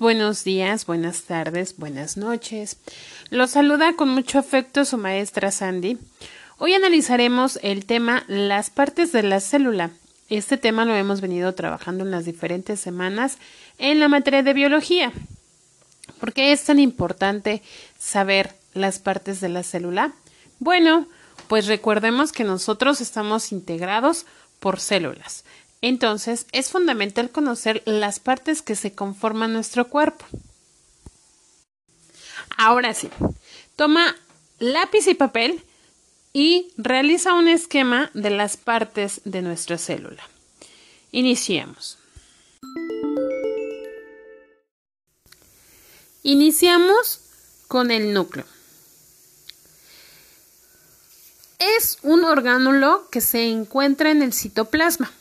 Buenos días, buenas tardes, buenas noches. Los saluda con mucho afecto su maestra Sandy. Hoy analizaremos el tema las partes de la célula. Este tema lo hemos venido trabajando en las diferentes semanas en la materia de biología. ¿Por qué es tan importante saber las partes de la célula? Bueno, pues recordemos que nosotros estamos integrados por células. Entonces, es fundamental conocer las partes que se conforman nuestro cuerpo. Ahora sí, toma lápiz y papel y realiza un esquema de las partes de nuestra célula. Iniciemos. Iniciamos con el núcleo. Es un orgánulo que se encuentra en el citoplasma.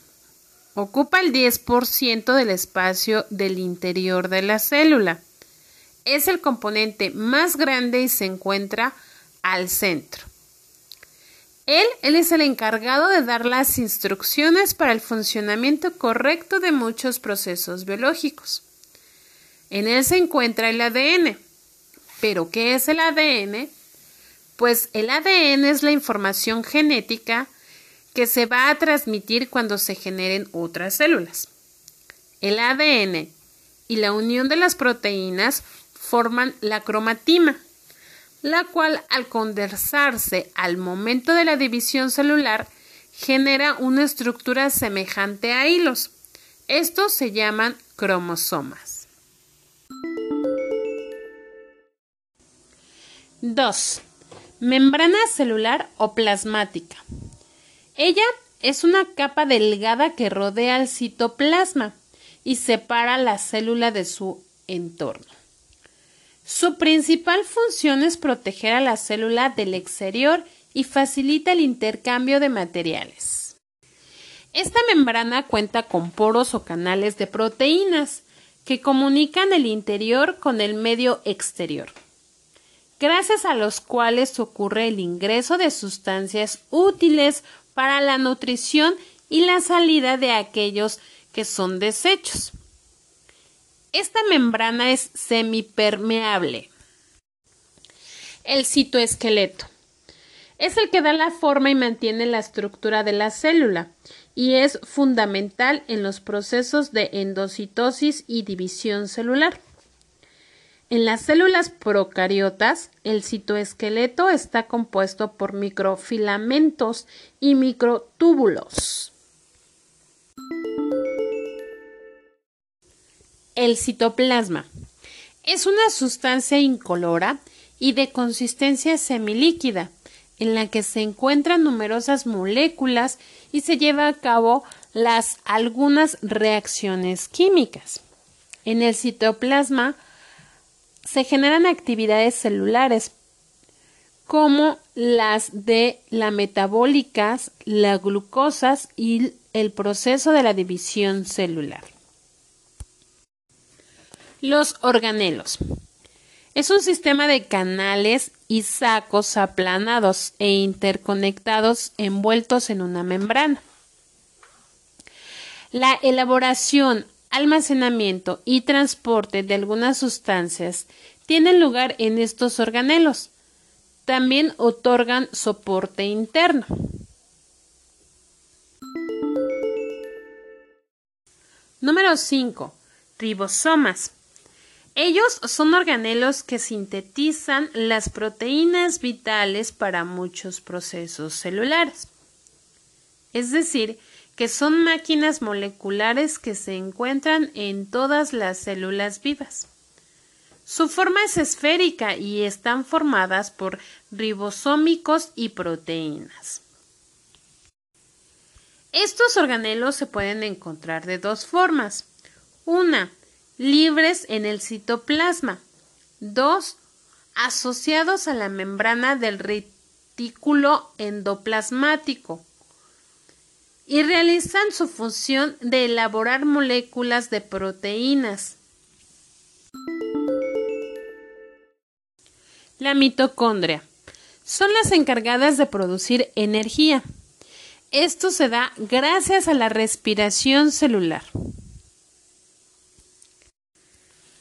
Ocupa el 10% del espacio del interior de la célula. Es el componente más grande y se encuentra al centro. Él, él, es el encargado de dar las instrucciones para el funcionamiento correcto de muchos procesos biológicos. En él se encuentra el ADN. ¿Pero qué es el ADN? Pues el ADN es la información genética que se va a transmitir cuando se generen otras células. El ADN y la unión de las proteínas forman la cromatima, la cual al condensarse al momento de la división celular genera una estructura semejante a hilos. Estos se llaman cromosomas. 2. Membrana celular o plasmática. Ella es una capa delgada que rodea el citoplasma y separa la célula de su entorno. Su principal función es proteger a la célula del exterior y facilita el intercambio de materiales. Esta membrana cuenta con poros o canales de proteínas que comunican el interior con el medio exterior, gracias a los cuales ocurre el ingreso de sustancias útiles para la nutrición y la salida de aquellos que son desechos. Esta membrana es semipermeable. El citoesqueleto es el que da la forma y mantiene la estructura de la célula y es fundamental en los procesos de endocitosis y división celular. En las células procariotas, el citoesqueleto está compuesto por microfilamentos y microtúbulos. El citoplasma es una sustancia incolora y de consistencia semilíquida, en la que se encuentran numerosas moléculas y se lleva a cabo las algunas reacciones químicas. En el citoplasma se generan actividades celulares como las de la metabólicas, las glucosas y el proceso de la división celular. Los organelos. Es un sistema de canales y sacos aplanados e interconectados envueltos en una membrana. La elaboración, almacenamiento y transporte de algunas sustancias tienen lugar en estos organelos. También otorgan soporte interno. Número 5. Ribosomas. Ellos son organelos que sintetizan las proteínas vitales para muchos procesos celulares. Es decir, que son máquinas moleculares que se encuentran en todas las células vivas. Su forma es esférica y están formadas por ribosómicos y proteínas. Estos organelos se pueden encontrar de dos formas. Una, libres en el citoplasma. Dos, asociados a la membrana del retículo endoplasmático y realizan su función de elaborar moléculas de proteínas. La mitocondria son las encargadas de producir energía. Esto se da gracias a la respiración celular.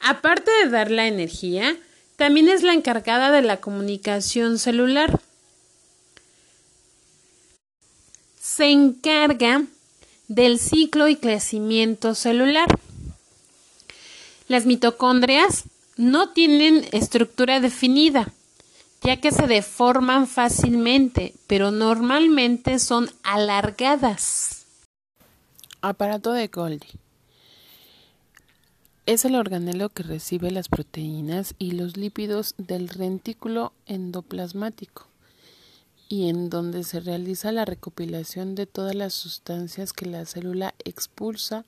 Aparte de dar la energía, también es la encargada de la comunicación celular. Se encarga del ciclo y crecimiento celular. Las mitocondrias no tienen estructura definida, ya que se deforman fácilmente, pero normalmente son alargadas. Aparato de Golgi. Es el organelo que recibe las proteínas y los lípidos del rentículo endoplasmático y en donde se realiza la recopilación de todas las sustancias que la célula expulsa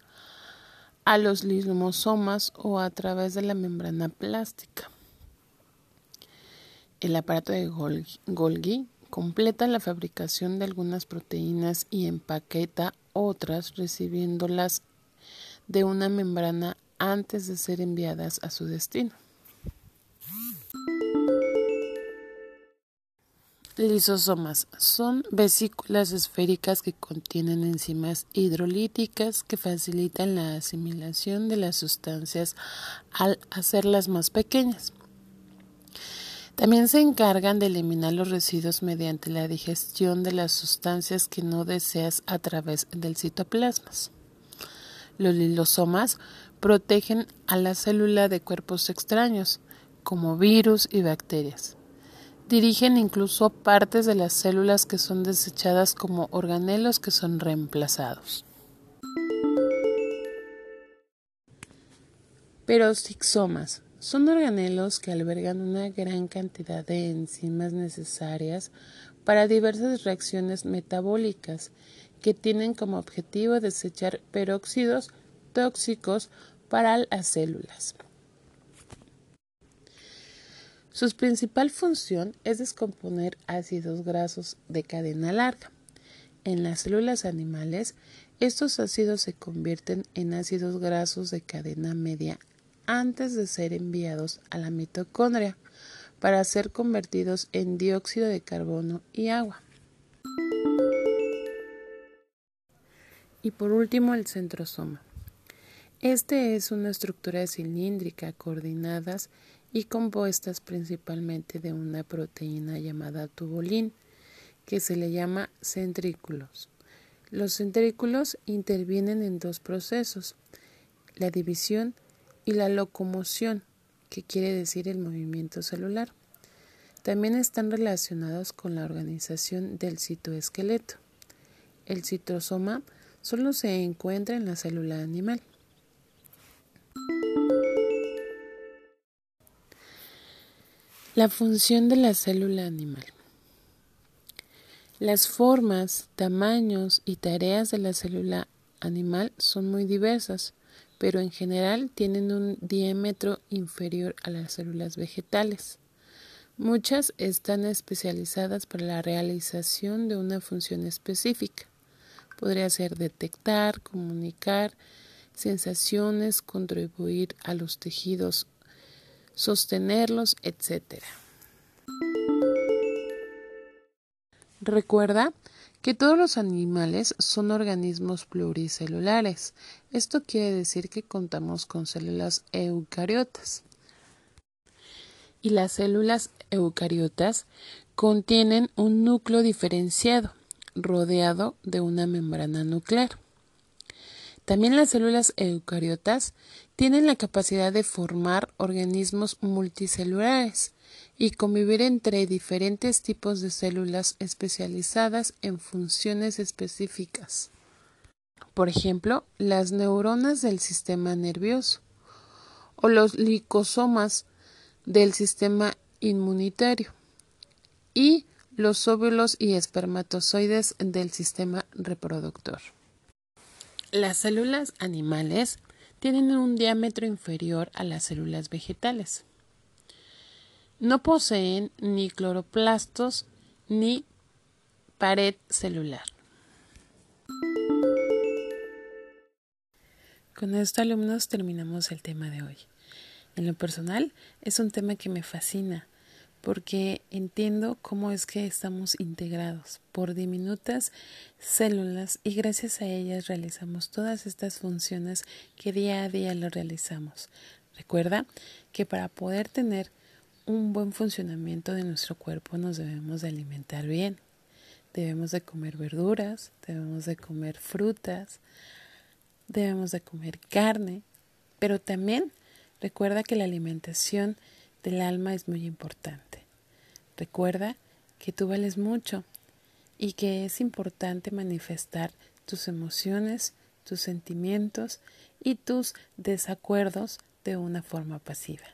a los lismosomas o a través de la membrana plástica. El aparato de Golgi completa la fabricación de algunas proteínas y empaqueta otras recibiéndolas de una membrana antes de ser enviadas a su destino. Lisosomas son vesículas esféricas que contienen enzimas hidrolíticas que facilitan la asimilación de las sustancias al hacerlas más pequeñas. También se encargan de eliminar los residuos mediante la digestión de las sustancias que no deseas a través del citoplasma. Los lisosomas protegen a la célula de cuerpos extraños, como virus y bacterias. Dirigen incluso partes de las células que son desechadas como organelos que son reemplazados. Peroxisomas son organelos que albergan una gran cantidad de enzimas necesarias para diversas reacciones metabólicas que tienen como objetivo desechar peróxidos tóxicos para las células. Su principal función es descomponer ácidos grasos de cadena larga. En las células animales, estos ácidos se convierten en ácidos grasos de cadena media antes de ser enviados a la mitocondria para ser convertidos en dióxido de carbono y agua. Y por último, el centrosoma. Este es una estructura cilíndrica coordinadas y compuestas principalmente de una proteína llamada tubulín, que se le llama centrículos. Los centrículos intervienen en dos procesos, la división y la locomoción, que quiere decir el movimiento celular. También están relacionados con la organización del citoesqueleto. El citosoma solo se encuentra en la célula animal. La función de la célula animal. Las formas, tamaños y tareas de la célula animal son muy diversas, pero en general tienen un diámetro inferior a las células vegetales. Muchas están especializadas para la realización de una función específica. Podría ser detectar, comunicar sensaciones, contribuir a los tejidos sostenerlos, etc. Recuerda que todos los animales son organismos pluricelulares. Esto quiere decir que contamos con células eucariotas. Y las células eucariotas contienen un núcleo diferenciado, rodeado de una membrana nuclear. También las células eucariotas tienen la capacidad de formar organismos multicelulares y convivir entre diferentes tipos de células especializadas en funciones específicas. Por ejemplo, las neuronas del sistema nervioso o los licosomas del sistema inmunitario y los óvulos y espermatozoides del sistema reproductor. Las células animales tienen un diámetro inferior a las células vegetales. No poseen ni cloroplastos ni pared celular. Con esto, alumnos, terminamos el tema de hoy. En lo personal, es un tema que me fascina porque entiendo cómo es que estamos integrados por diminutas células y gracias a ellas realizamos todas estas funciones que día a día lo realizamos. Recuerda que para poder tener un buen funcionamiento de nuestro cuerpo nos debemos de alimentar bien. Debemos de comer verduras, debemos de comer frutas, debemos de comer carne, pero también recuerda que la alimentación del alma es muy importante. Recuerda que tú vales mucho y que es importante manifestar tus emociones, tus sentimientos y tus desacuerdos de una forma pasiva.